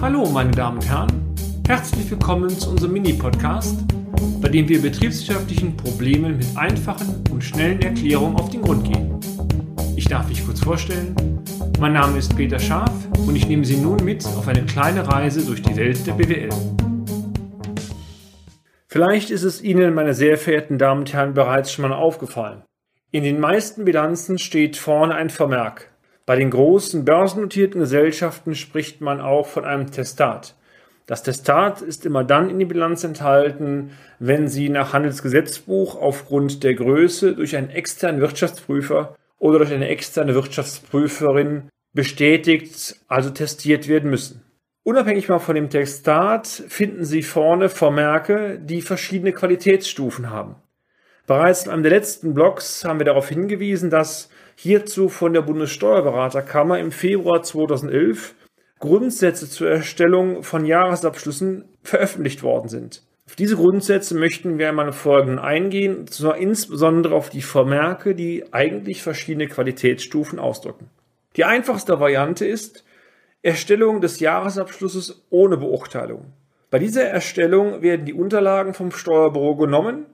Hallo, meine Damen und Herren. Herzlich willkommen zu unserem Mini-Podcast, bei dem wir betriebswirtschaftlichen Problemen mit einfachen und schnellen Erklärungen auf den Grund gehen. Ich darf mich kurz vorstellen. Mein Name ist Peter Scharf und ich nehme Sie nun mit auf eine kleine Reise durch die Welt der BWL. Vielleicht ist es Ihnen, meine sehr verehrten Damen und Herren, bereits schon mal aufgefallen. In den meisten Bilanzen steht vorne ein Vermerk. Bei den großen börsennotierten Gesellschaften spricht man auch von einem Testat. Das Testat ist immer dann in die Bilanz enthalten, wenn sie nach Handelsgesetzbuch aufgrund der Größe durch einen externen Wirtschaftsprüfer oder durch eine externe Wirtschaftsprüferin bestätigt, also testiert werden müssen. Unabhängig mal von dem Testat finden Sie vorne Vermerke, die verschiedene Qualitätsstufen haben. Bereits in einem der letzten Blogs haben wir darauf hingewiesen, dass hierzu von der Bundessteuerberaterkammer im Februar 2011 Grundsätze zur Erstellung von Jahresabschlüssen veröffentlicht worden sind. Auf diese Grundsätze möchten wir einmal folgenden eingehen, insbesondere auf die Vermerke, die eigentlich verschiedene Qualitätsstufen ausdrücken. Die einfachste Variante ist, Erstellung des Jahresabschlusses ohne Beurteilung. Bei dieser Erstellung werden die Unterlagen vom Steuerbüro genommen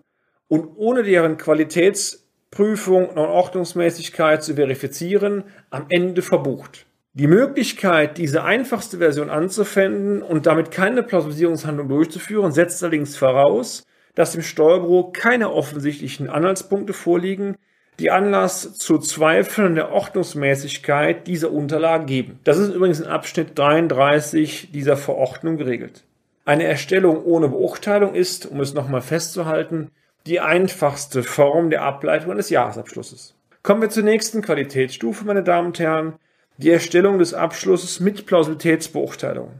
und ohne deren Qualitätsprüfung und Ordnungsmäßigkeit zu verifizieren, am Ende verbucht. Die Möglichkeit, diese einfachste Version anzuwenden und damit keine Plausibilisierungshandlung durchzuführen, setzt allerdings voraus, dass dem Steuerbüro keine offensichtlichen Anhaltspunkte vorliegen, die Anlass zu Zweifeln der Ordnungsmäßigkeit dieser Unterlagen geben. Das ist übrigens in Abschnitt 33 dieser Verordnung geregelt. Eine Erstellung ohne Beurteilung ist, um es nochmal festzuhalten, die einfachste Form der Ableitung eines Jahresabschlusses. Kommen wir zur nächsten Qualitätsstufe, meine Damen und Herren, die Erstellung des Abschlusses mit Plausibilitätsbeurteilung.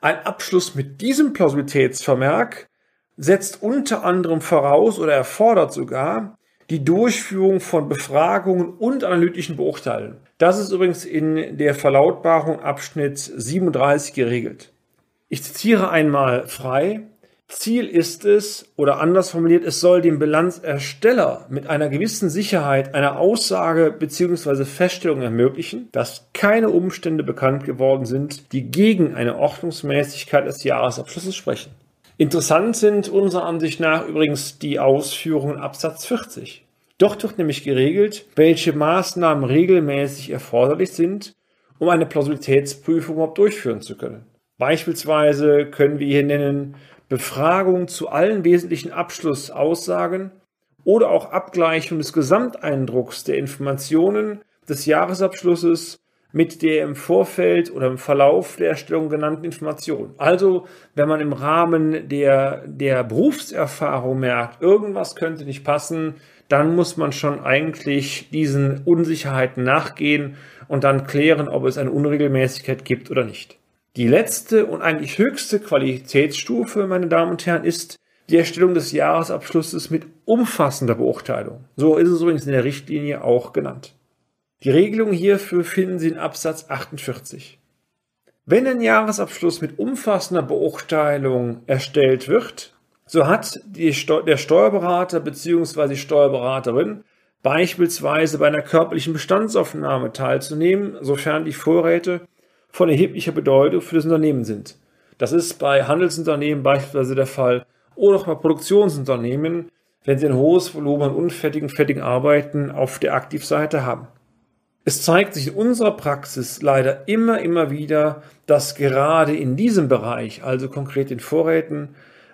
Ein Abschluss mit diesem Plausibilitätsvermerk setzt unter anderem voraus oder erfordert sogar, die Durchführung von Befragungen und analytischen Beurteilungen. Das ist übrigens in der Verlautbarung Abschnitt 37 geregelt. Ich zitiere einmal frei. Ziel ist es, oder anders formuliert, es soll dem Bilanzersteller mit einer gewissen Sicherheit eine Aussage bzw. Feststellung ermöglichen, dass keine Umstände bekannt geworden sind, die gegen eine Ordnungsmäßigkeit des Jahresabschlusses sprechen. Interessant sind unserer Ansicht nach übrigens die Ausführungen Absatz 40. Dort wird nämlich geregelt, welche Maßnahmen regelmäßig erforderlich sind, um eine Plausibilitätsprüfung überhaupt durchführen zu können. Beispielsweise können wir hier nennen Befragung zu allen wesentlichen Abschlussaussagen oder auch Abgleichung des Gesamteindrucks der Informationen des Jahresabschlusses mit der im Vorfeld oder im Verlauf der Erstellung genannten Information. Also, wenn man im Rahmen der, der Berufserfahrung merkt, irgendwas könnte nicht passen, dann muss man schon eigentlich diesen Unsicherheiten nachgehen und dann klären, ob es eine Unregelmäßigkeit gibt oder nicht. Die letzte und eigentlich höchste Qualitätsstufe, meine Damen und Herren, ist die Erstellung des Jahresabschlusses mit umfassender Beurteilung. So ist es übrigens in der Richtlinie auch genannt. Die Regelung hierfür finden Sie in Absatz 48. Wenn ein Jahresabschluss mit umfassender Beurteilung erstellt wird, so hat Steu der Steuerberater bzw. die Steuerberaterin beispielsweise bei einer körperlichen Bestandsaufnahme teilzunehmen, sofern die Vorräte von erheblicher Bedeutung für das Unternehmen sind. Das ist bei Handelsunternehmen beispielsweise der Fall oder auch bei Produktionsunternehmen, wenn sie ein hohes Volumen an unfertigen, fertigen Arbeiten auf der Aktivseite haben. Es zeigt sich in unserer Praxis leider immer, immer wieder, dass gerade in diesem Bereich, also konkret in Vorräten,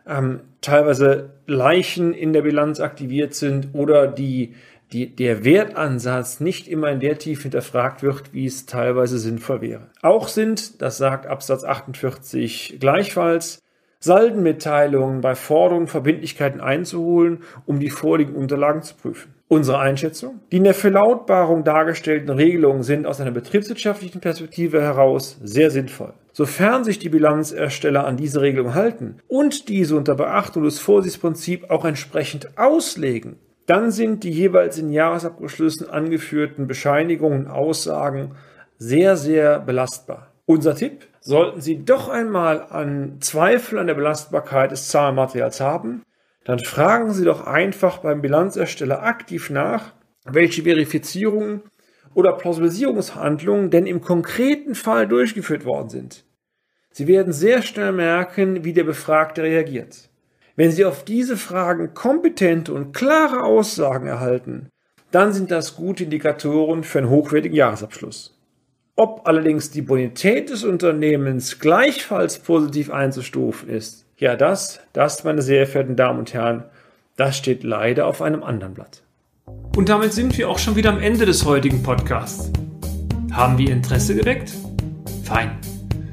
ähm, teilweise Leichen in der Bilanz aktiviert sind oder die, die, der Wertansatz nicht immer in der Tiefe hinterfragt wird, wie es teilweise sinnvoll wäre. Auch sind, das sagt Absatz 48 gleichfalls, Saldenmitteilungen bei Forderungen Verbindlichkeiten einzuholen, um die vorliegenden Unterlagen zu prüfen. Unsere Einschätzung? Die in der Verlautbarung dargestellten Regelungen sind aus einer betriebswirtschaftlichen Perspektive heraus sehr sinnvoll. Sofern sich die Bilanzersteller an diese Regelung halten und diese unter Beachtung des Vorsichtsprinzips auch entsprechend auslegen, dann sind die jeweils in Jahresabschlüssen angeführten Bescheinigungen und Aussagen sehr, sehr belastbar. Unser Tipp, sollten Sie doch einmal an Zweifel an der Belastbarkeit des Zahlenmaterials haben, dann fragen Sie doch einfach beim Bilanzersteller aktiv nach, welche Verifizierungen oder Plausibilisierungshandlungen denn im konkreten Fall durchgeführt worden sind. Sie werden sehr schnell merken, wie der Befragte reagiert. Wenn Sie auf diese Fragen kompetente und klare Aussagen erhalten, dann sind das gute Indikatoren für einen hochwertigen Jahresabschluss. Ob allerdings die Bonität des Unternehmens gleichfalls positiv einzustufen ist, ja das, das, meine sehr verehrten Damen und Herren, das steht leider auf einem anderen Blatt. Und damit sind wir auch schon wieder am Ende des heutigen Podcasts. Haben wir Interesse geweckt? Fein.